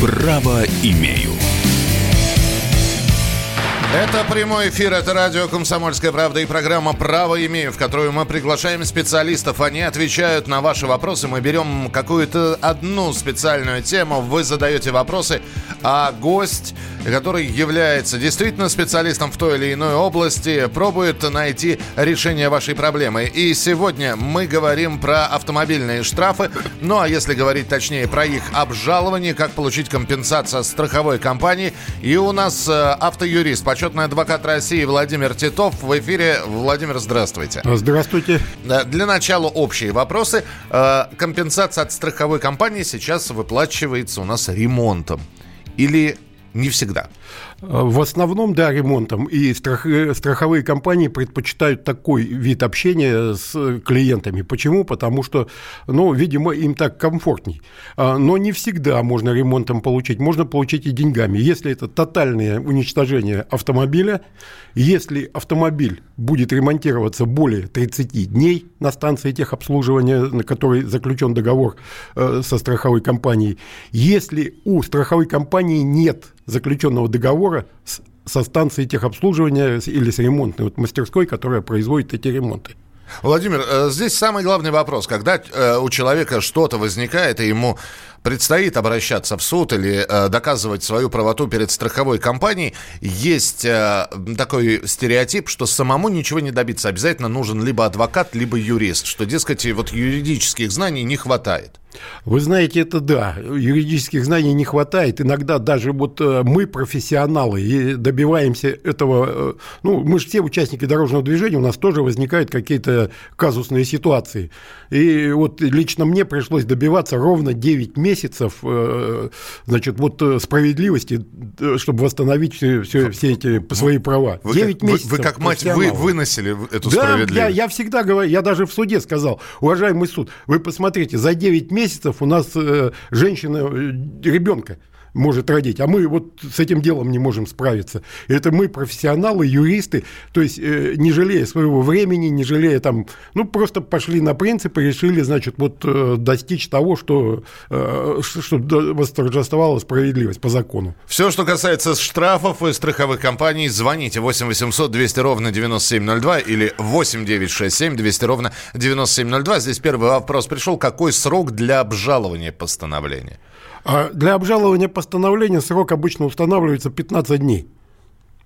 Право имею. Это прямой эфир, это радио «Комсомольская правда» и программа «Право имею», в которую мы приглашаем специалистов. Они отвечают на ваши вопросы. Мы берем какую-то одну специальную тему, вы задаете вопросы, а гость, который является действительно специалистом в той или иной области, пробует найти решение вашей проблемы. И сегодня мы говорим про автомобильные штрафы, ну а если говорить точнее про их обжалование, как получить компенсацию страховой компании. И у нас э, автоюрист, почетный адвокат России Владимир Титов в эфире. Владимир, здравствуйте. Здравствуйте. Для начала общие вопросы. Э, компенсация от страховой компании сейчас выплачивается у нас ремонтом. Или не всегда? В основном, да, ремонтом. И страх, страховые компании предпочитают такой вид общения с клиентами. Почему? Потому что, ну, видимо, им так комфортней. А, но не всегда можно ремонтом получить. Можно получить и деньгами. Если это тотальное уничтожение автомобиля, если автомобиль будет ремонтироваться более 30 дней на станции техобслуживания, на которой заключен договор э, со страховой компанией, если у страховой компании нет заключенного договора с, со станцией техобслуживания или с ремонтной вот мастерской, которая производит эти ремонты. Владимир, э, здесь самый главный вопрос. Когда э, у человека что-то возникает, и ему предстоит обращаться в суд или э, доказывать свою правоту перед страховой компанией, есть э, такой стереотип, что самому ничего не добиться. Обязательно нужен либо адвокат, либо юрист, что, дескать, вот юридических знаний не хватает. Вы знаете, это да, юридических знаний не хватает. Иногда даже вот э, мы, профессионалы, и добиваемся этого, ну, мы же все участники дорожного движения, у нас тоже возникают какие-то казусные ситуации. И вот лично мне пришлось добиваться ровно 9 месяцев, э, значит, вот справедливости, чтобы восстановить все, все, эти свои права. Вы 9 как, месяцев. Вы, вы как мать вы выносили эту да, справедливость? Я, я всегда говорю, я даже в суде сказал, уважаемый суд, вы посмотрите, за 9 месяцев месяцев у нас э, женщина э, ребенка может родить, а мы вот с этим делом не можем справиться. Это мы профессионалы, юристы, то есть э, не жалея своего времени, не жалея там, ну просто пошли на принципы, решили, значит, вот э, достичь того, что э, чтобы восторжествовала справедливость по закону. Все, что касается штрафов и страховых компаний, звоните 8 800 200 ровно 9702 или 8 967 200 ровно 9702. Здесь первый вопрос пришел. Какой срок для обжалования постановления? А для обжалования постановления срок обычно устанавливается 15 дней.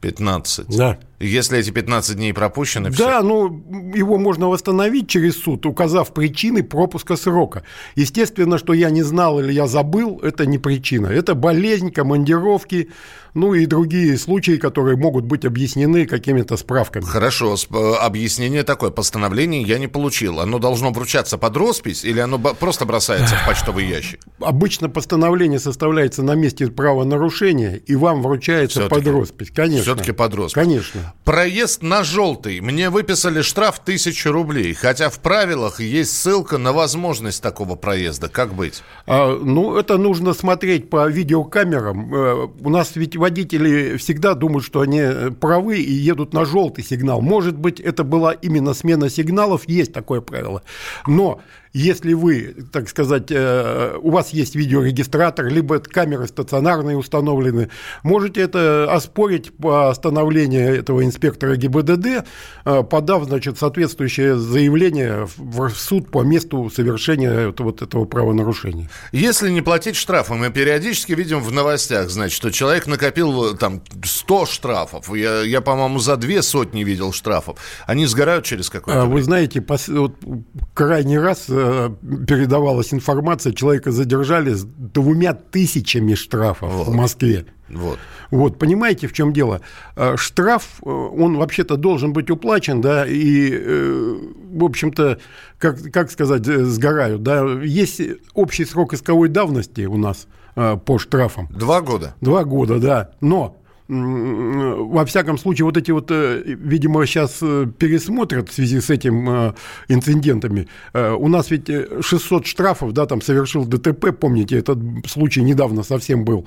15? Да. Если эти 15 дней пропущены, все? Да, ну, его можно восстановить через суд, указав причины пропуска срока. Естественно, что я не знал или я забыл, это не причина. Это болезнь, командировки, ну и другие случаи, которые могут быть объяснены какими-то справками. Хорошо, объяснение такое. Постановление я не получил. Оно должно вручаться под роспись или оно просто бросается в почтовый ящик? Обычно постановление составляется на месте правонарушения, и вам вручается под роспись. Конечно. Все-таки под роспись. Конечно. Проезд на желтый. Мне выписали штраф 1000 рублей. Хотя в правилах есть ссылка на возможность такого проезда. Как быть? А, ну, это нужно смотреть по видеокамерам. Э, у нас ведь водители всегда думают, что они э, правы и едут на желтый сигнал. Может быть, это была именно смена сигналов, есть такое правило. Но если вы, так сказать, э, у вас есть видеорегистратор, либо камеры стационарные установлены, можете это оспорить по остановлению этого инспектора ГИБДД, э, подав, значит, соответствующее заявление в суд по месту совершения вот этого правонарушения. Если не платить штрафы, мы периодически видим в новостях, значит, что человек накопил там 100 штрафов. Я, я по-моему, за две сотни видел штрафов. Они сгорают через какое-то а, время. Вы знаете, пос... вот, крайний раз э, Э, передавалась информация, человека задержали с двумя тысячами штрафов вот. в Москве. Вот. вот, понимаете, в чем дело? Э, штраф, э, он вообще-то должен быть уплачен, да, и, в общем-то, как, как сказать, сгорают, да. Есть общий срок исковой давности у нас по штрафам. Два года? Два года, да. Но во всяком случае, вот эти вот, э, видимо, сейчас э, пересмотрят в связи с этим э, инцидентами. У нас ведь 600 штрафов, да, там совершил ДТП, помните, этот случай недавно совсем был.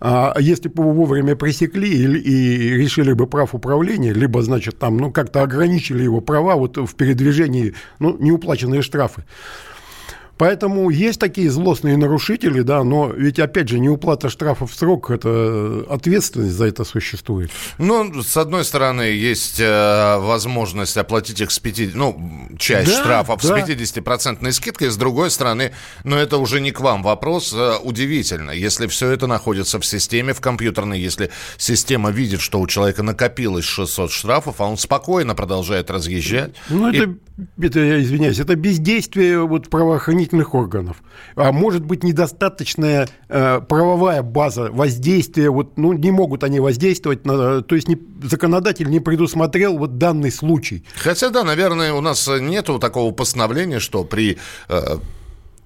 А если бы его вовремя пресекли и, и решили бы прав управления, либо, значит, там, ну, как-то ограничили его права вот в передвижении, ну, неуплаченные штрафы, Поэтому есть такие злостные нарушители, да, но ведь, опять же, неуплата штрафов в срок, это ответственность за это существует. Ну, с одной стороны, есть э, возможность оплатить их с 50, ну, часть да, штрафов да. с 50% скидкой, с другой стороны, но это уже не к вам вопрос, э, удивительно, если все это находится в системе, в компьютерной, если система видит, что у человека накопилось 600 штрафов, а он спокойно продолжает разъезжать. Ну, это, это, я извиняюсь, это бездействие вот правоохранительных органов. А может быть, недостаточная э, правовая база воздействия, вот, ну, не могут они воздействовать, на, то есть не, законодатель не предусмотрел вот данный случай. Хотя, да, наверное, у нас нету такого постановления, что при э,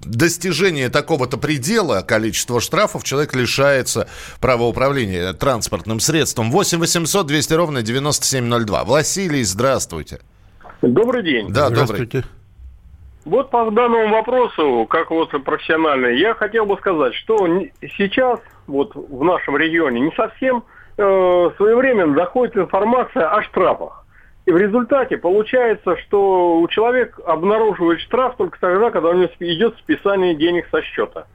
достижения такого-то предела количества штрафов человек лишается права управления транспортным средством. 8 800 200 ровно 9702. Василий, здравствуйте. Добрый день. Да, здравствуйте. Добрый. Вот по данному вопросу, как вот профессиональный, я хотел бы сказать, что сейчас вот в нашем регионе не совсем э, своевременно доходит информация о штрафах. И в результате получается, что у человека обнаруживает штраф только тогда, когда у него идет списание денег со счета.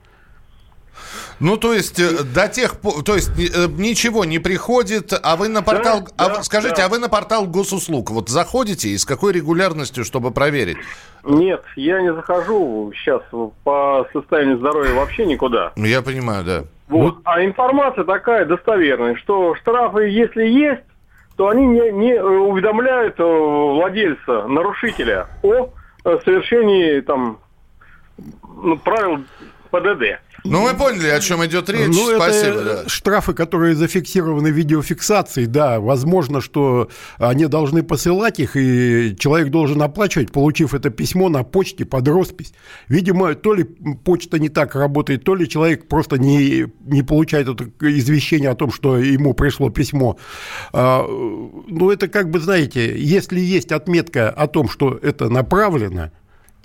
Ну, то есть, э, до тех пор, то есть, э, ничего не приходит, а вы на портал, да, а, да, скажите, да. а вы на портал госуслуг вот заходите и с какой регулярностью, чтобы проверить? Нет, я не захожу сейчас по состоянию здоровья вообще никуда. Ну, я понимаю, да. Вот. А информация такая достоверная, что штрафы, если есть, то они не, не э, уведомляют владельца, нарушителя о совершении там ну, правил ПДД. Ну, мы поняли, о чем идет речь. Ну, Спасибо. Это да. штрафы, которые зафиксированы видеофиксацией, да, возможно, что они должны посылать их, и человек должен оплачивать, получив это письмо на почте под роспись. Видимо, то ли почта не так работает, то ли человек просто не, не получает это извещение о том, что ему пришло письмо. А, ну, это как бы, знаете, если есть отметка о том, что это направлено,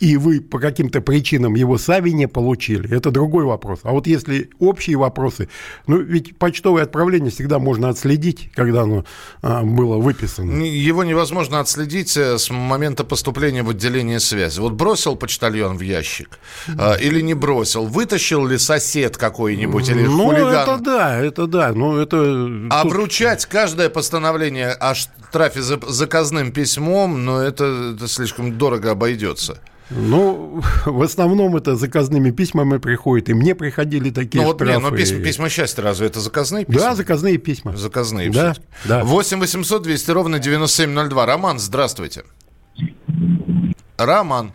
и вы по каким-то причинам его сами не получили, это другой вопрос. А вот если общие вопросы, ну ведь почтовое отправление всегда можно отследить, когда оно а, было выписано. Его невозможно отследить э, с момента поступления в отделение связи. Вот бросил почтальон в ящик а, или не бросил, вытащил ли сосед какой-нибудь или ну, хулиган? это да, это да. Ну, это... Обручать каждое постановление о штрафе заказным письмом, но это, это слишком дорого обойдется. Ну, в основном это заказными письмами приходит. И мне приходили такие ну, штрафы. Вот, не, но письма, письма счастья разве это заказные письма? Да, заказные письма. Заказные да, да. 8 800 200 ровно 9702. Роман, здравствуйте. Роман.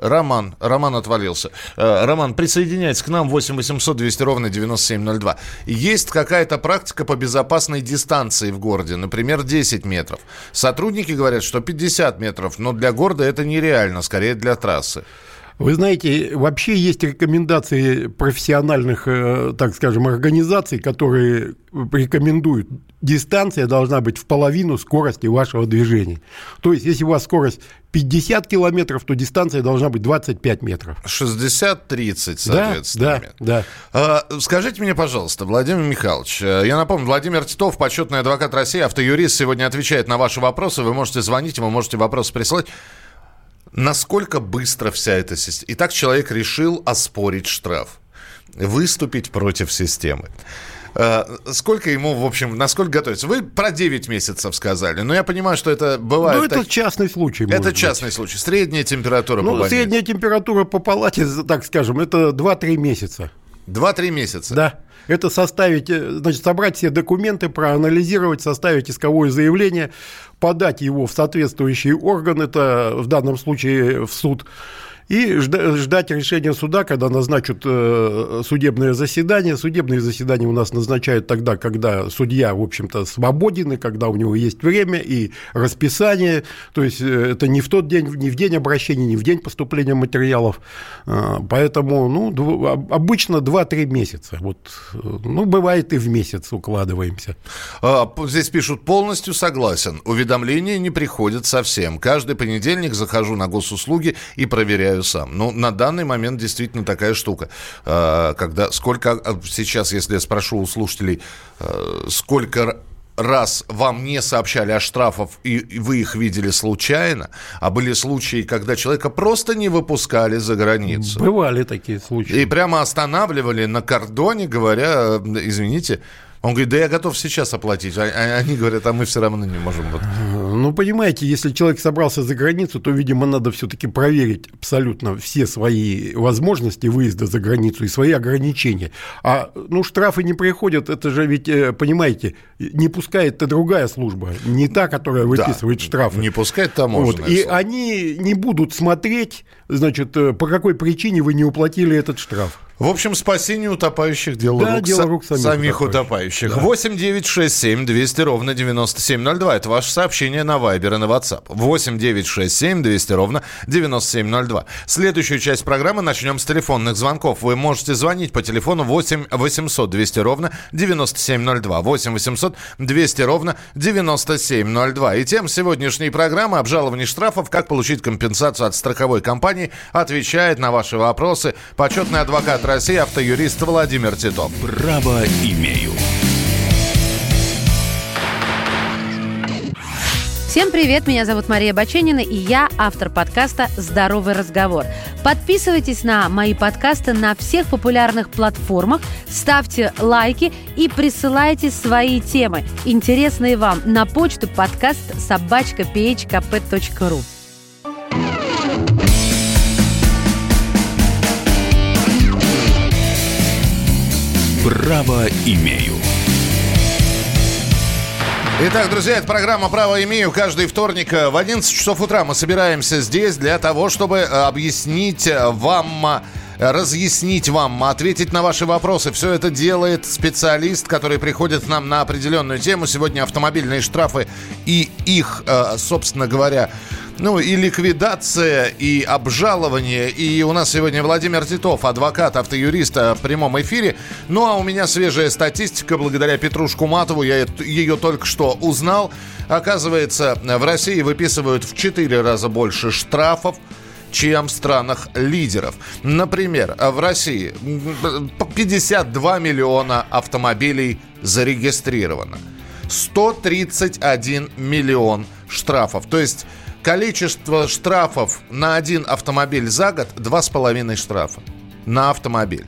Роман, Роман отвалился. Э, Роман, присоединяйтесь к нам 8 800 200 ровно 9702. Есть какая-то практика по безопасной дистанции в городе, например, 10 метров. Сотрудники говорят, что 50 метров, но для города это нереально, скорее для трассы. Вы знаете, вообще есть рекомендации профессиональных, э, так скажем, организаций, которые рекомендуют, дистанция должна быть в половину скорости вашего движения. То есть, если у вас скорость 50 километров, то дистанция должна быть 25 метров. 60-30, соответственно. Да, да, да. Скажите мне, пожалуйста, Владимир Михайлович, э, я напомню, Владимир Титов, почетный адвокат России, автоюрист, сегодня отвечает на ваши вопросы. Вы можете звонить, вы можете вопросы прислать. Насколько быстро вся эта система... Итак, человек решил оспорить штраф, выступить против системы. Э, сколько ему, в общем, насколько готовится? Вы про 9 месяцев сказали, но я понимаю, что это бывает... Ну, это так... частный случай. Это частный быть. случай. Средняя температура ну, по Средняя температура по палате, так скажем, это 2-3 месяца. 2-3 месяца? Да. Это составить, э, значит, собрать все документы, проанализировать, составить исковое заявление, подать его в соответствующий орган, это в данном случае в суд, и ждать решения суда, когда назначат э, судебное заседание. Судебные заседания у нас назначают тогда, когда судья, в общем-то, свободен, и когда у него есть время и расписание. То есть э, это не в тот день, не в день обращения, не в день поступления материалов. А, поэтому ну, обычно 2-3 месяца. Вот, ну, бывает и в месяц укладываемся. А, здесь пишут, полностью согласен. Уведомления не приходят совсем. Каждый понедельник захожу на госуслуги и проверяю решаю сам. Ну, на данный момент действительно такая штука. А, когда, сколько а, сейчас, если я спрошу у слушателей, а, сколько раз вам не сообщали о штрафах, и вы их видели случайно, а были случаи, когда человека просто не выпускали за границу. Бывали такие случаи. И прямо останавливали на кордоне, говоря, извините, он говорит, да я готов сейчас оплатить. А, а они говорят, а мы все равно не можем. Вот. Ну, понимаете, если человек собрался за границу, то, видимо, надо все-таки проверить абсолютно все свои возможности выезда за границу и свои ограничения. А, ну, штрафы не приходят, это же ведь, э, понимаете, не пускает-то другая служба, не та, которая выписывает да, штрафы. Не пускает таможенная вот, И они не будут смотреть, значит, э, по какой причине вы не уплатили этот штраф. В общем, спасение утопающих дело, да, рук, дело рук самих, самих утопающих. Да. 8 9 6 7 200 ровно 9702. Это ваше сообщение на Вайбер и на WhatsApp. 8 9 6 7 200 ровно 9702. Следующую часть программы начнем с телефонных звонков. Вы можете звонить по телефону 8 800 200 ровно 9702. 8 800 200 ровно 9702. И тем сегодняшней программы обжалование штрафов, как получить компенсацию от страховой компании, отвечает на ваши вопросы почетный адвокат России, автоюрист Владимир Титов. Право имею. Всем привет, меня зовут Мария Баченина, и я автор подкаста «Здоровый разговор». Подписывайтесь на мои подкасты на всех популярных платформах, ставьте лайки и присылайте свои темы, интересные вам, на почту подкаст собачка Право имею. Итак, друзья, это программа «Право имею». Каждый вторник э, в 11 часов утра мы собираемся здесь для того, чтобы э, объяснить э, вам разъяснить вам, ответить на ваши вопросы. Все это делает специалист, который приходит к нам на определенную тему. Сегодня автомобильные штрафы и их, собственно говоря, ну, и ликвидация, и обжалование. И у нас сегодня Владимир Титов, адвокат, автоюрист в прямом эфире. Ну, а у меня свежая статистика. Благодаря Петрушку Матову я ее только что узнал. Оказывается, в России выписывают в 4 раза больше штрафов, чем в странах лидеров. Например, в России 52 миллиона автомобилей зарегистрировано. 131 миллион штрафов. То есть количество штрафов на один автомобиль за год 2,5 штрафа на автомобиль.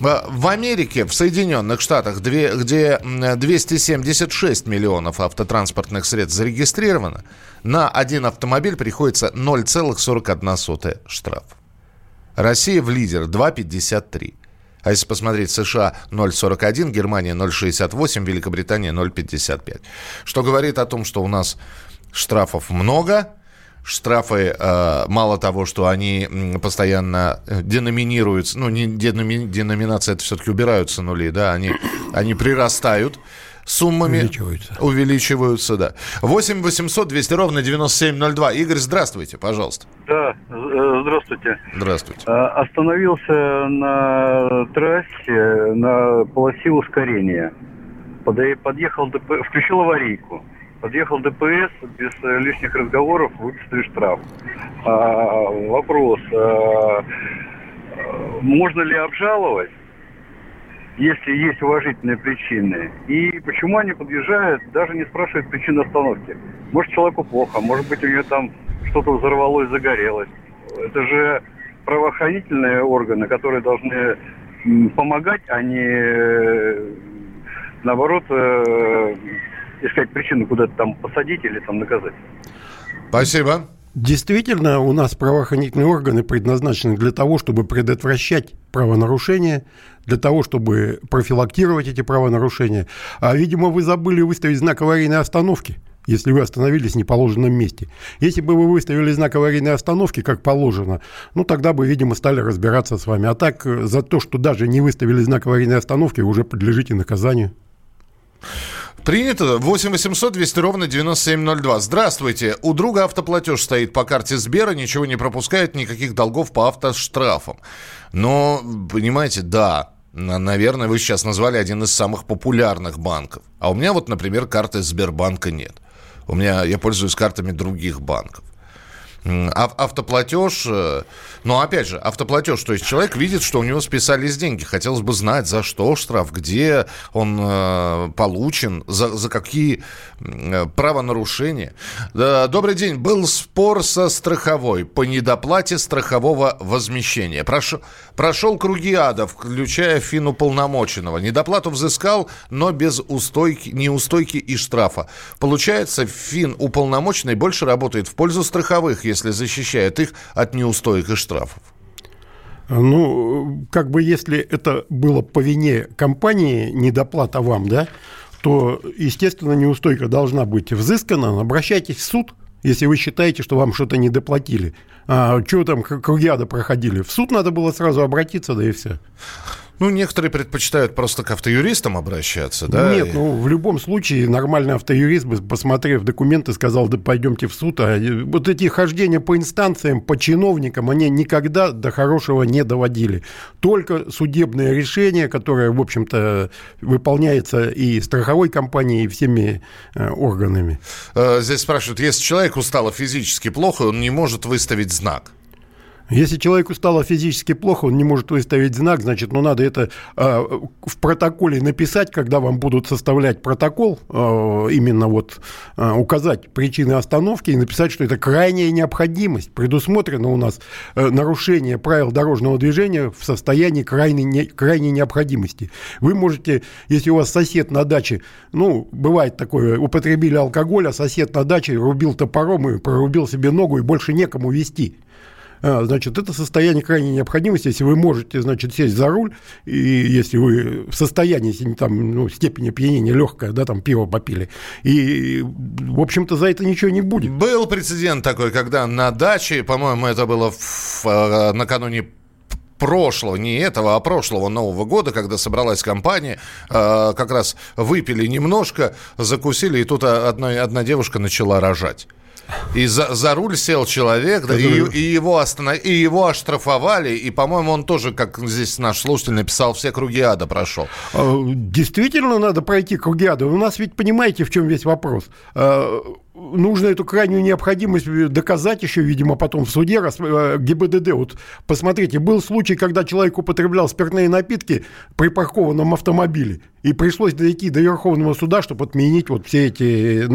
В Америке, в Соединенных Штатах, где 276 миллионов автотранспортных средств зарегистрировано, на один автомобиль приходится 0,41 штраф. Россия в лидер 2,53. А если посмотреть США 0,41, Германия 0,68, Великобритания 0,55. Что говорит о том, что у нас штрафов много, штрафы, э, мало того, что они постоянно э, деноминируются, ну, не деноми, деноминация, это все-таки убираются нули, да, они, они прирастают суммами. Увеличиваются. Увеличиваются, да. 8 800 200 ровно 9702. Игорь, здравствуйте, пожалуйста. Да, э, здравствуйте. Здравствуйте. Остановился на трассе на полосе ускорения. Подъехал, включил аварийку. Подъехал ДПС, без э, лишних разговоров выписали штраф. А, вопрос, а, можно ли обжаловать, если есть уважительные причины? И почему они подъезжают, даже не спрашивают причину остановки? Может, человеку плохо, может быть, у него там что-то взорвалось, загорелось. Это же правоохранительные органы, которые должны помогать, а не э, наоборот э, искать причину куда-то там посадить или там наказать. Спасибо. Действительно, у нас правоохранительные органы предназначены для того, чтобы предотвращать правонарушения, для того, чтобы профилактировать эти правонарушения. А, видимо, вы забыли выставить знак аварийной остановки, если вы остановились в неположенном месте. Если бы вы выставили знак аварийной остановки, как положено, ну, тогда бы, видимо, стали разбираться с вами. А так, за то, что даже не выставили знак аварийной остановки, уже подлежите наказанию. Принято. 8 800 200 ровно 9702. Здравствуйте. У друга автоплатеж стоит по карте Сбера, ничего не пропускает, никаких долгов по автоштрафам. Но, понимаете, да, наверное, вы сейчас назвали один из самых популярных банков. А у меня вот, например, карты Сбербанка нет. У меня, я пользуюсь картами других банков. Автоплатеж, э, но опять же, автоплатеж, то есть человек видит, что у него списались деньги. Хотелось бы знать, за что штраф, где он э, получен, за, за какие э, правонарушения. Добрый день. Был спор со страховой по недоплате страхового возмещения. Прошел, прошел круги ада, включая финуполномоченного. Недоплату взыскал, но без устойки, неустойки и штрафа. Получается, фин уполномоченный больше работает в пользу страховых, если защищает их от неустоек и штрафов? Ну, как бы если это было по вине компании, недоплата вам, да, то, естественно, неустойка должна быть взыскана. Обращайтесь в суд, если вы считаете, что вам что-то недоплатили. А что там кругиада проходили? В суд надо было сразу обратиться, да и все. Ну, некоторые предпочитают просто к автоюристам обращаться, да? Нет, ну, в любом случае нормальный автоюрист, посмотрев документы, сказал, да пойдемте в суд. А вот эти хождения по инстанциям, по чиновникам, они никогда до хорошего не доводили. Только судебное решение, которое, в общем-то, выполняется и страховой компанией, и всеми э, органами. Э, здесь спрашивают, если человеку стало физически плохо, он не может выставить знак. Если человеку стало физически плохо, он не может выставить знак, значит, ну, надо это э, в протоколе написать, когда вам будут составлять протокол, э, именно вот э, указать причины остановки и написать, что это крайняя необходимость. Предусмотрено у нас э, нарушение правил дорожного движения в состоянии крайней, не, крайней необходимости. Вы можете, если у вас сосед на даче, ну, бывает такое, употребили алкоголь, а сосед на даче рубил топором и прорубил себе ногу, и больше некому вести. А, значит, это состояние крайней необходимости. Если вы можете, значит, сесть за руль, и если вы в состоянии, если там, ну, степень опьянения легкая, да, там пиво попили, и, в общем-то, за это ничего не будет. Был прецедент такой, когда на даче, по-моему, это было в, э, накануне прошлого, не этого, а прошлого Нового года, когда собралась компания, э, как раз выпили немножко, закусили, и тут одна, одна девушка начала рожать. И за, за руль сел человек, да, и, и, его останов... и его оштрафовали, и, по-моему, он тоже, как здесь наш слушатель написал, все круги ада прошел. А, действительно надо пройти круги ада. У нас ведь, понимаете, в чем весь вопрос? Нужно эту крайнюю необходимость доказать еще, видимо, потом в суде, раз, э, ГИБДД. Вот посмотрите, был случай, когда человек употреблял спиртные напитки при паркованном автомобиле, и пришлось дойти до Верховного суда, чтобы отменить вот все эти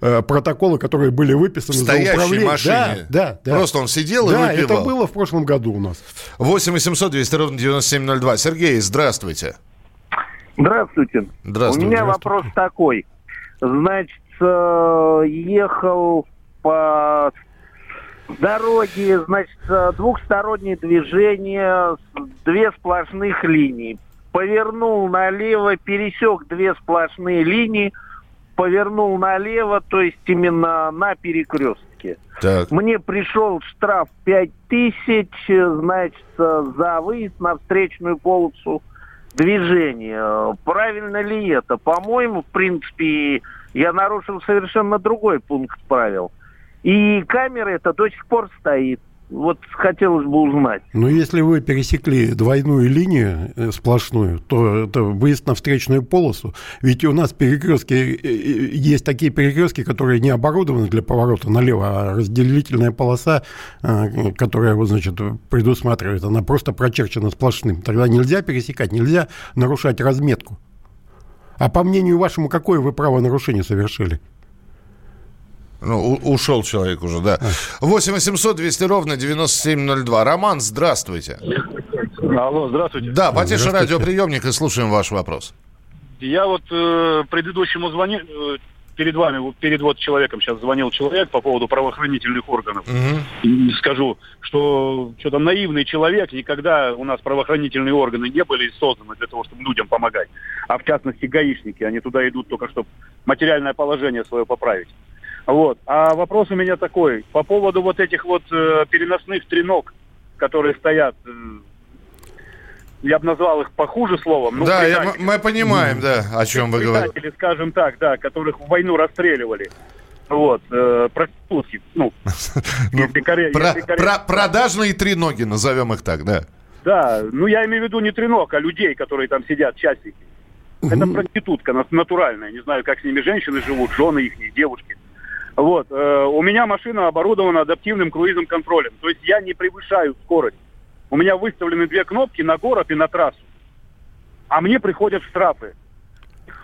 э, протоколы, которые были выписаны в стоящей за управление. машине. Да, да, да. Просто он сидел да, и выпивал. это было в прошлом году у нас. 8 800 200 ровно 9702. Сергей, здравствуйте. Здравствуйте. Здравствуйте. У меня вопрос такой. Значит, Э, ехал по дороге, значит, э, двухстороннее движение, две сплошных линии. Повернул налево, пересек две сплошные линии, повернул налево, то есть именно на перекрестке. Так. Мне пришел штраф 5 тысяч, значит, за выезд на встречную полосу движения. Правильно ли это? По-моему, в принципе, я нарушил совершенно другой пункт правил. И камера эта до сих пор стоит. Вот хотелось бы узнать. Ну, если вы пересекли двойную линию э, сплошную, то это выезд на встречную полосу. Ведь у нас перекрестки, э, э, есть такие перекрестки, которые не оборудованы для поворота налево, а разделительная полоса, которая, вот, значит, предусматривает, она просто прочерчена сплошным. Тогда нельзя пересекать, нельзя нарушать разметку. А по мнению вашему, какое вы правонарушение совершили? Ну, у, ушел человек уже, да. 8 800 200 ровно 9702. Роман, здравствуйте. Алло, здравствуйте. Да, потише радиоприемник и слушаем ваш вопрос. Я вот э, предыдущему звонил, э, перед вами, перед вот человеком сейчас звонил человек по поводу правоохранительных органов. Угу. Скажу, что что-то наивный человек, никогда у нас правоохранительные органы не были созданы для того, чтобы людям помогать. А в частности гаишники, они туда идут только, чтобы материальное положение свое поправить. Вот. А вопрос у меня такой, по поводу вот этих вот э, переносных треног, которые стоят э, я бы назвал их похуже словом. Ну, да, я, мы понимаем, да, о чем вы говорите. скажем так, да, которых в войну расстреливали. Вот, э, проститутки, ну, ну продажные треноги, назовем их так, да. Да, ну я имею в виду не треног, а людей, которые там сидят, часики. Это проститутка натуральная, не знаю, как с ними женщины живут, жены их, девушки. Вот. Э, у меня машина оборудована адаптивным круизным контролем. То есть я не превышаю скорость. У меня выставлены две кнопки на город и на трассу. А мне приходят штрафы.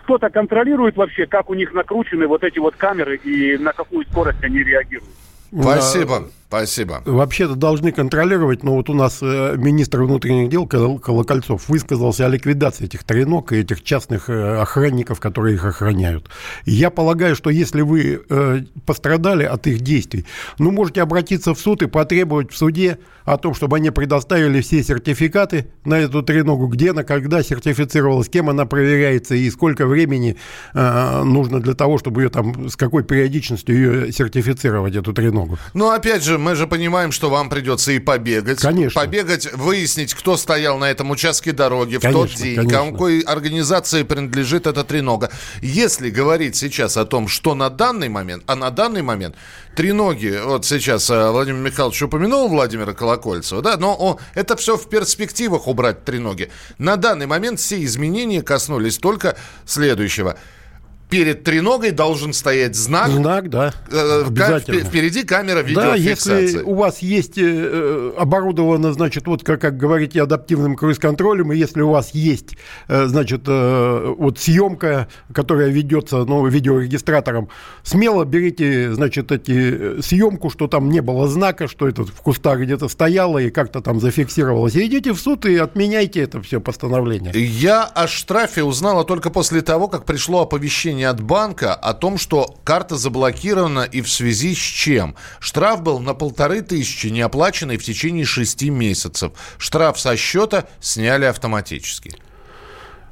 Кто-то контролирует вообще, как у них накручены вот эти вот камеры и на какую скорость они реагируют. Спасибо. Спасибо. Вообще-то должны контролировать, но вот у нас э, министр внутренних дел Колокольцов высказался о ликвидации этих тренок и этих частных э, охранников, которые их охраняют. И я полагаю, что если вы э, пострадали от их действий, ну, можете обратиться в суд и потребовать в суде о том, чтобы они предоставили все сертификаты на эту треногу, где она, когда сертифицировалась, кем она проверяется и сколько времени нужно для того, чтобы ее там, с какой периодичностью ее сертифицировать, эту треногу. Ну, опять же, мы же понимаем, что вам придется и побегать. Конечно. Побегать, выяснить, кто стоял на этом участке дороги в конечно, тот день, конечно. какой организации принадлежит эта тренога. Если говорить сейчас о том, что на данный момент, а на данный момент треноги, вот сейчас э, Владимир Михайлович упомянул Владимира Колокольцева, да, но о, это все в перспективах убрать треноги. На данный момент все изменения коснулись только следующего – перед треногой должен стоять знак. Знак, да. Э, Обязательно. Впереди камера видеофиксации. Да, если у вас есть э, оборудовано, значит, вот как, как говорите, адаптивным круиз-контролем, и если у вас есть, э, значит, вот съемка, которая ведется, ну, видеорегистратором, смело берите, значит, эти съемку, что там не было знака, что это в кустах где-то стояло и как-то там зафиксировалось. И идите в суд и отменяйте это все постановление. Я о штрафе узнала только после того, как пришло оповещение сообщение от банка о том, что карта заблокирована и в связи с чем. Штраф был на полторы тысячи, не оплаченный в течение шести месяцев. Штраф со счета сняли автоматически.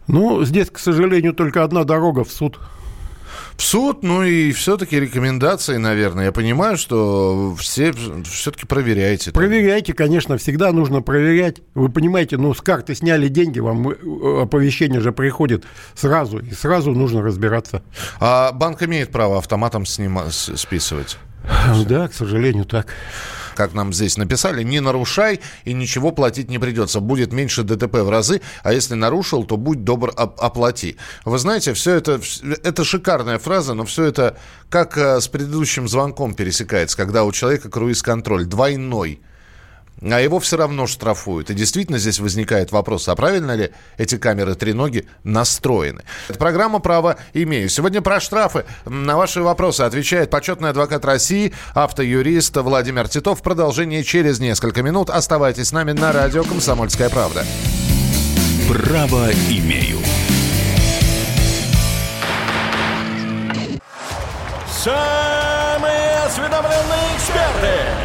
Ну, здесь, к сожалению, только одна дорога в суд в суд, ну и все-таки рекомендации, наверное. Я понимаю, что все все-таки проверяете. Проверяйте, конечно, всегда нужно проверять. Вы понимаете, ну с карты сняли деньги, вам э, оповещение же приходит сразу, и сразу нужно разбираться. А банк имеет право автоматом снима- списывать? Да, к сожалению, так как нам здесь написали, не нарушай и ничего платить не придется. Будет меньше ДТП в разы, а если нарушил, то будь добр, оплати. Вы знаете, все это, это шикарная фраза, но все это как э, с предыдущим звонком пересекается, когда у человека круиз-контроль двойной – а его все равно штрафуют. И действительно здесь возникает вопрос, а правильно ли эти камеры треноги настроены? Это программа «Право имею». Сегодня про штрафы. На ваши вопросы отвечает почетный адвокат России, автоюрист Владимир Титов. Продолжение через несколько минут. Оставайтесь с нами на радио «Комсомольская правда». «Право имею». Самые осведомленные эксперты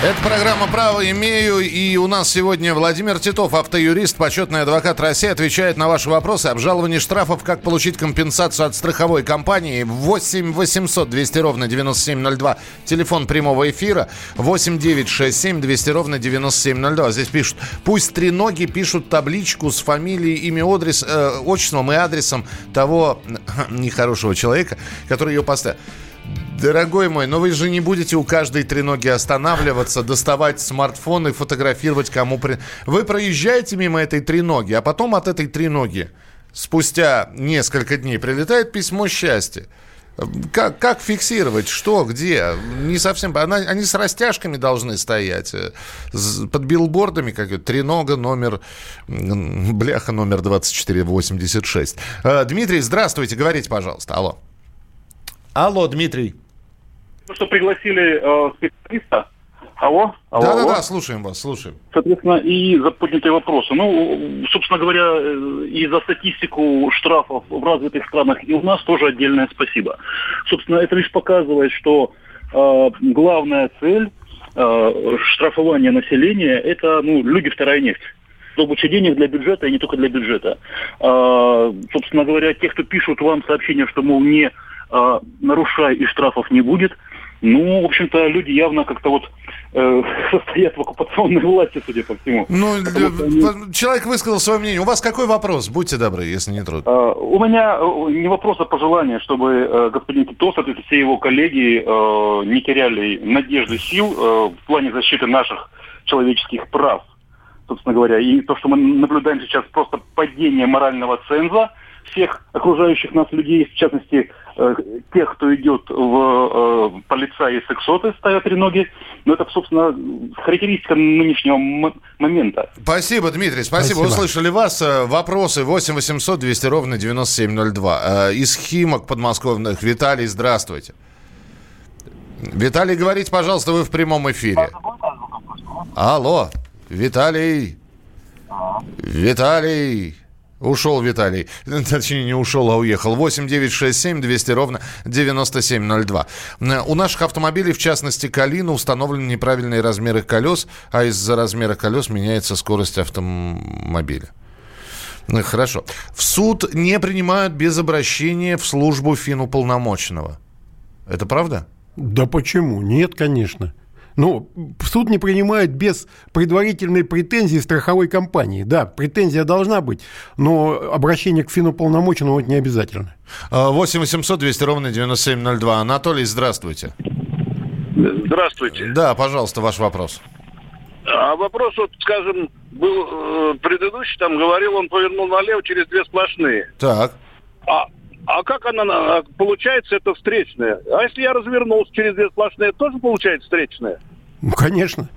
Это программа «Право имею», и у нас сегодня Владимир Титов, автоюрист, почетный адвокат России, отвечает на ваши вопросы. Обжалование штрафов, как получить компенсацию от страховой компании. 8 800 200 ровно 9702, телефон прямого эфира. 8 9 6 7 200 ровно 9702. Здесь пишут, пусть три ноги пишут табличку с фамилией, имя, адрес, э, отчеством и адресом того нехорошего человека, который ее поставил. Дорогой мой, но вы же не будете у каждой треноги останавливаться, доставать смартфон и фотографировать кому... При... Вы проезжаете мимо этой треноги, а потом от этой треноги спустя несколько дней прилетает письмо счастья. Как, как фиксировать? Что? Где? Не совсем... Она, они с растяжками должны стоять. Э, под билбордами, как тренога номер... Бляха номер 2486. Э, Дмитрий, здравствуйте. Говорите, пожалуйста. Алло. Алло, Дмитрий. Ну что, пригласили э, специалиста. Алло? Алло, да, да, да, слушаем вас, слушаем. Соответственно, и за поднятые вопросы. Ну, собственно говоря, э, и за статистику штрафов в развитых странах и у нас тоже отдельное спасибо. Собственно, это лишь показывает, что э, главная цель э, штрафование населения – это ну, люди вторая нефть добыча денег для бюджета и не только для бюджета. А, собственно говоря, те, кто пишут вам сообщения, что, мол, не а, нарушай и штрафов не будет, ну, в общем-то, люди явно как-то вот э, состоят в оккупационной власти, судя по всему. Ну, они... человек высказал свое мнение. У вас какой вопрос? Будьте добры, если не трудно. Uh, у меня э, не вопрос, а пожелание, чтобы uh, господин Титосов и все его коллеги uh, не теряли надежды сил uh, в плане защиты наших человеческих прав собственно говоря. И то, что мы наблюдаем сейчас, просто падение морального ценза всех окружающих нас людей, в частности, э, тех, кто идет в э, полицаи и сексоты, ставят треноги. Но это, собственно, характеристика нынешнего момента. Спасибо, Дмитрий, спасибо. спасибо. Услышали вас. Э, вопросы 8 800 200 ровно 9702. Э, из Химок подмосковных. Виталий, здравствуйте. Виталий, говорите, пожалуйста, вы в прямом эфире. Алло. Виталий! Виталий! Ушел Виталий. Точнее, не ушел, а уехал. 8 9 6 7 200 ровно 9702. У наших автомобилей, в частности, Калина, установлены неправильные размеры колес, а из-за размера колес меняется скорость автомобиля. Ну, хорошо. В суд не принимают без обращения в службу финуполномоченного. Это правда? Да почему? Нет, конечно. Ну, суд не принимает без предварительной претензии страховой компании. Да, претензия должна быть, но обращение к финуполномоченному это не обязательно. 8 800 200 ровно 9702. Анатолий, здравствуйте. Здравствуйте. Да, пожалуйста, ваш вопрос. А вопрос, вот, скажем, был э, предыдущий, там говорил, он повернул налево через две сплошные. Так. А, а как она, получается, это встречная? А если я развернулся через две сплошные, тоже получается встречная? Ну, конечно.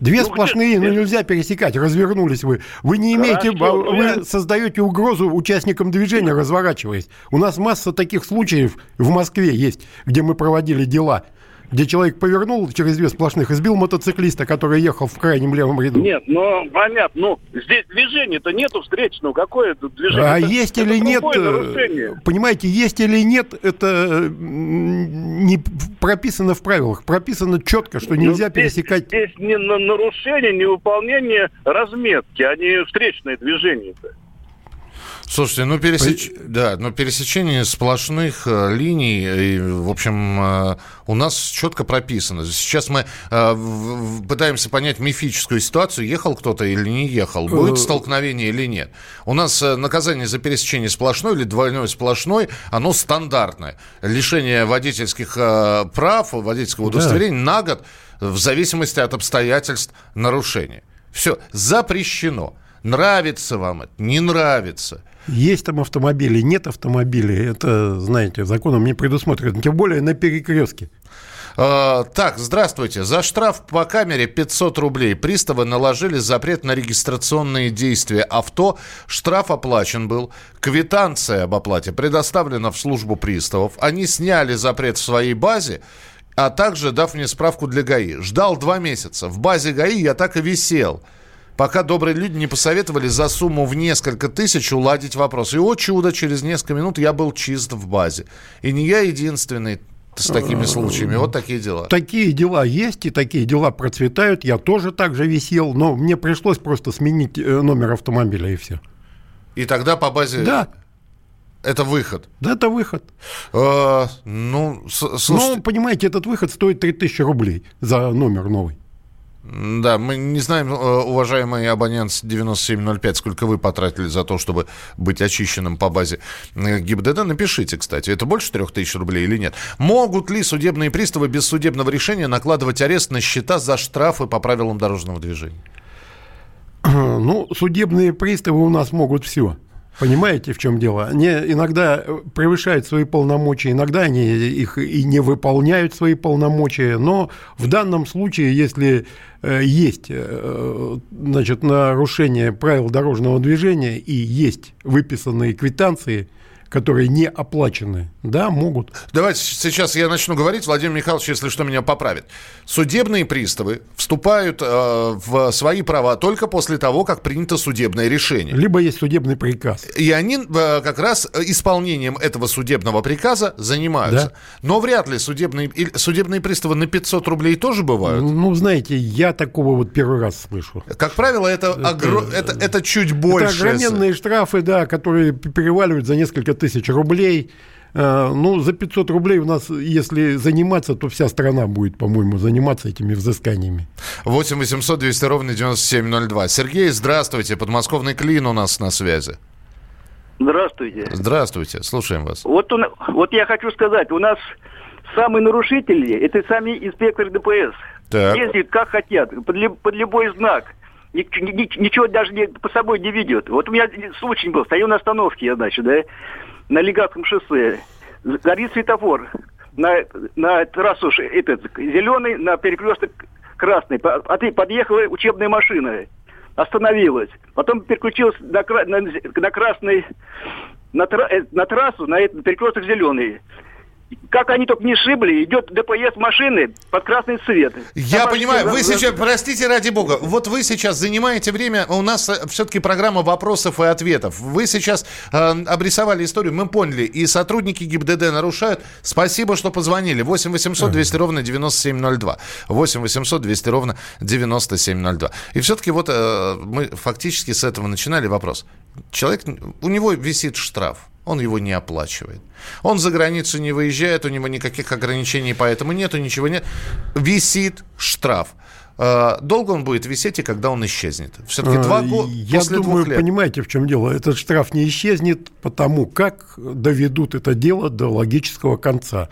Две ну, сплошные, ну нельзя пересекать. Развернулись вы. Вы не имеете, Хорошо, вы я... создаете угрозу участникам движения, разворачиваясь. У нас масса таких случаев в Москве есть, где мы проводили дела где человек повернул через две сплошных и сбил мотоциклиста, который ехал в крайнем левом ряду. Нет, ну понятно, ну здесь движения-то нету встречного, какое это движение? А это, есть это или нет, э, нарушение. понимаете, есть или нет, это не прописано в правилах, прописано четко, что ну, нельзя ну, здесь, пересекать. Здесь не на нарушение, не выполнение разметки, а не встречное движение-то. Слушайте, ну, пересеч... да, но пересечение сплошных э, линий, и, в общем, э, у нас четко прописано. Сейчас мы э, в, пытаемся понять мифическую ситуацию, ехал кто-то или не ехал, будет э, столкновение или нет. У нас э, наказание за пересечение сплошной или двойной сплошной, оно стандартное. Лишение водительских э, прав, водительского удостоверения да. на год в зависимости от обстоятельств нарушения. Все, запрещено. Нравится вам это, не нравится. Есть там автомобили, нет автомобилей. Это, знаете, законом не предусмотрено. Тем более на перекрестке. Uh, так, здравствуйте. За штраф по камере 500 рублей приставы наложили запрет на регистрационные действия авто. Штраф оплачен был. Квитанция об оплате предоставлена в службу приставов. Они сняли запрет в своей базе а также дав мне справку для ГАИ. Ждал два месяца. В базе ГАИ я так и висел пока добрые люди не посоветовали за сумму в несколько тысяч уладить вопрос. И, о чудо, через несколько минут я был чист в базе. И не я единственный с такими случаями. Вот такие дела. Такие дела есть, и такие дела процветают. Я тоже так же висел, но мне пришлось просто сменить э, номер автомобиля, и все. И тогда по базе... Да. Это выход. Да, это выход. А, ну, слушайте... Ну, понимаете, этот выход стоит 3000 рублей за номер новый. Да, мы не знаем, э, уважаемый абонент 9705, сколько вы потратили за то, чтобы быть очищенным по базе э, ГИБДД. Напишите, кстати, это больше 3000 рублей или нет. Могут ли судебные приставы без судебного решения накладывать арест на счета за штрафы по правилам дорожного движения? Ну, судебные приставы у нас могут все. Понимаете, в чем дело? Они иногда превышают свои полномочия, иногда они их и не выполняют свои полномочия, но в данном случае, если э, есть э, значит, нарушение правил дорожного движения и есть выписанные квитанции, которые не оплачены, да, могут. Давайте сейчас я начну говорить, Владимир Михайлович, если что, меня поправит. Судебные приставы вступают э, в свои права только после того, как принято судебное решение. Либо есть судебный приказ. И они э, как раз исполнением этого судебного приказа занимаются. Да. Но вряд ли судебные, судебные приставы на 500 рублей тоже бывают. Ну, знаете, я такого вот первый раз слышу. Как правило, это, это, огр... это, это чуть больше. Это огроменные штрафы, да, которые переваливают за несколько тысяч рублей. Э, ну, за 500 рублей у нас, если заниматься, то вся страна будет, по-моему, заниматься этими взысканиями. 8 800 200 ровно 9702. Сергей, здравствуйте. Подмосковный Клин у нас на связи. Здравствуйте. Здравствуйте, слушаем вас. Вот, он, вот я хочу сказать, у нас самые нарушители – это сами инспекторы ДПС. Так. Ездят как хотят, под, ли, под любой знак. Ничего даже не, по собой не ведет. Вот у меня случай был, стою на остановке, я, значит, да, на Легатском шоссе. Горит светофор. На, на трассу этот, зеленый, на перекресток красный. Подъехала учебная машина. Остановилась. Потом переключилась на, на, на красный, на, э, на трассу, на этот перекресток зеленый как они только не шибли, идет ДПС машины под красный свет. Я Там понимаю, вы сейчас, простите ради бога, вот вы сейчас занимаете время, у нас э, все-таки программа вопросов и ответов. Вы сейчас э, обрисовали историю, мы поняли, и сотрудники ГИБДД нарушают. Спасибо, что позвонили. 8 800 200 ровно 9702. 8 800 200 ровно 9702. И все-таки вот э, мы фактически с этого начинали вопрос. Человек, у него висит штраф он его не оплачивает. Он за границу не выезжает, у него никаких ограничений поэтому нету, ничего нет. Висит штраф. А, долго он будет висеть, и когда он исчезнет? Все-таки а, два года Я думаю, лет. понимаете, в чем дело. Этот штраф не исчезнет, потому как доведут это дело до логического конца.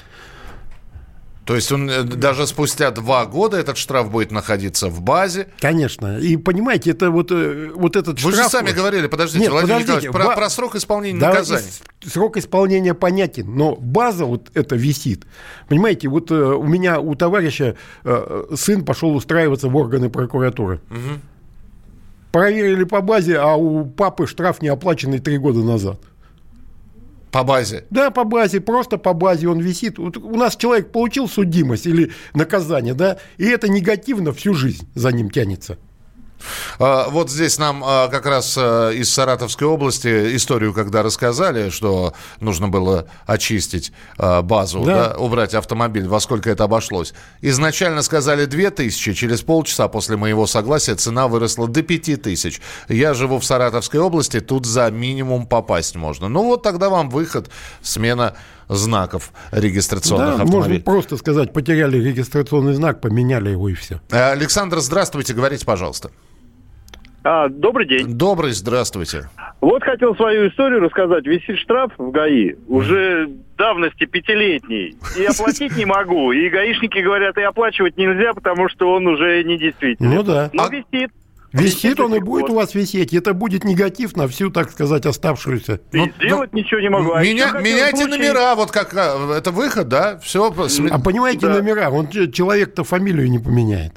То есть он э, даже спустя два года этот штраф будет находиться в базе. Конечно. И понимаете, это вот, э, вот этот Вы штраф... Вы же сами говорили, подождите, Нет, Владимир подождите, Николаевич, про, про срок исполнения да, наказания. Срок исполнения понятен, но база вот это висит. Понимаете, вот э, у меня, у товарища сын пошел устраиваться в органы прокуратуры. Угу. Проверили по базе, а у папы штраф не оплаченный три года назад. По базе? Да, по базе, просто по базе он висит. Вот у нас человек получил судимость или наказание, да, и это негативно всю жизнь за ним тянется. А, вот здесь нам а, как раз а, из Саратовской области историю, когда рассказали, что нужно было очистить базу, да. Да, убрать автомобиль, во сколько это обошлось. Изначально сказали 2000, через полчаса после моего согласия цена выросла до 5000. Я живу в Саратовской области, тут за минимум попасть можно. Ну вот тогда вам выход, смена знаков регистрационных да, автомобилей. Можно просто сказать, потеряли регистрационный знак, поменяли его и все. Александр, здравствуйте, говорите, пожалуйста. А, добрый день. Добрый, здравствуйте. Вот хотел свою историю рассказать. Висит штраф в ГАИ уже давности пятилетний. И оплатить не могу. И гаишники говорят, и оплачивать нельзя, потому что он уже не действительный. Ну да. Но а... висит. Висит он и будет у вас висеть. Это будет негатив на всю, так сказать, оставшуюся. И ну, сделать ну, ничего не могу. А меня, меняйте случае... номера, вот как а, это выход, да? Все. А понимаете да. номера? Он человек-то фамилию не поменяет.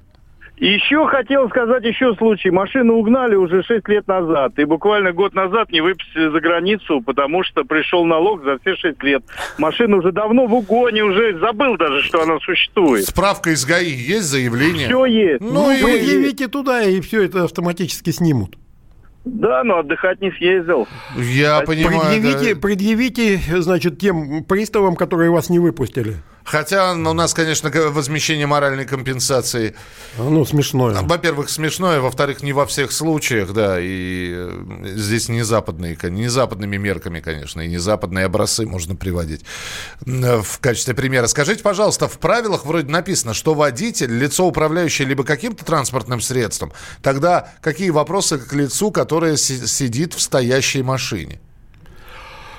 Еще хотел сказать еще случай. Машину угнали уже 6 лет назад. И буквально год назад не выпустили за границу, потому что пришел налог за все 6 лет. Машина уже давно в угоне, уже забыл даже, что она существует. Справка из ГАИ есть, заявление? Все есть. Ну, ну и... Предъявите туда, и все это автоматически снимут. Да, но отдыхать не съездил. Я а понимаю. Предъявите, да. предъявите, значит, тем приставам, которые вас не выпустили. Хотя у нас, конечно, возмещение моральной компенсации. Ну, смешное. Во-первых, смешное, во-вторых, не во всех случаях, да, и э, здесь не западные, не западными мерками, конечно, и не западные образцы можно приводить в качестве примера. Скажите, пожалуйста, в правилах вроде написано, что водитель, лицо управляющее либо каким-то транспортным средством, тогда какие вопросы к лицу, которое сидит в стоящей машине?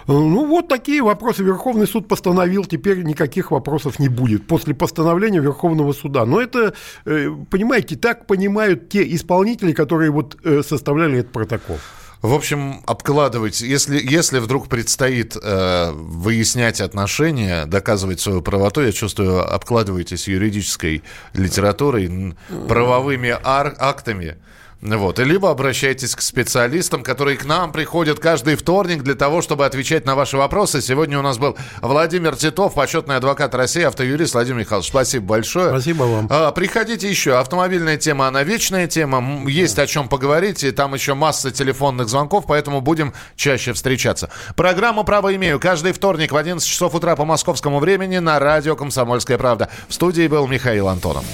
Ну, вот такие вопросы Верховный суд постановил, теперь никаких вопросов не будет после постановления Верховного суда. Но это, э, понимаете, так понимают те исполнители, которые вот э, составляли этот протокол. В общем, обкладывайте. Если, если вдруг предстоит э, выяснять отношения, доказывать свою правоту, я чувствую, обкладывайтесь юридической литературой, правовыми ар- актами Вот. И либо обращайтесь к специалистам, которые к нам приходят каждый вторник для того, чтобы отвечать на ваши вопросы. Сегодня у нас был Владимир Титов, почетный адвокат России, автоюрист Владимир Михайлович. Спасибо большое. Спасибо вам. А, приходите еще. Автомобильная тема, она вечная тема. Есть о чем поговорить. И там еще масса телефонных звонков, поэтому будем чаще встречаться. Программу «Право имею» каждый вторник в 11 часов утра по московскому времени на радио «Комсомольская правда». В студии был Михаил Антонов.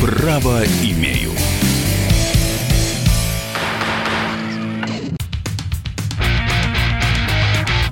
Право имею.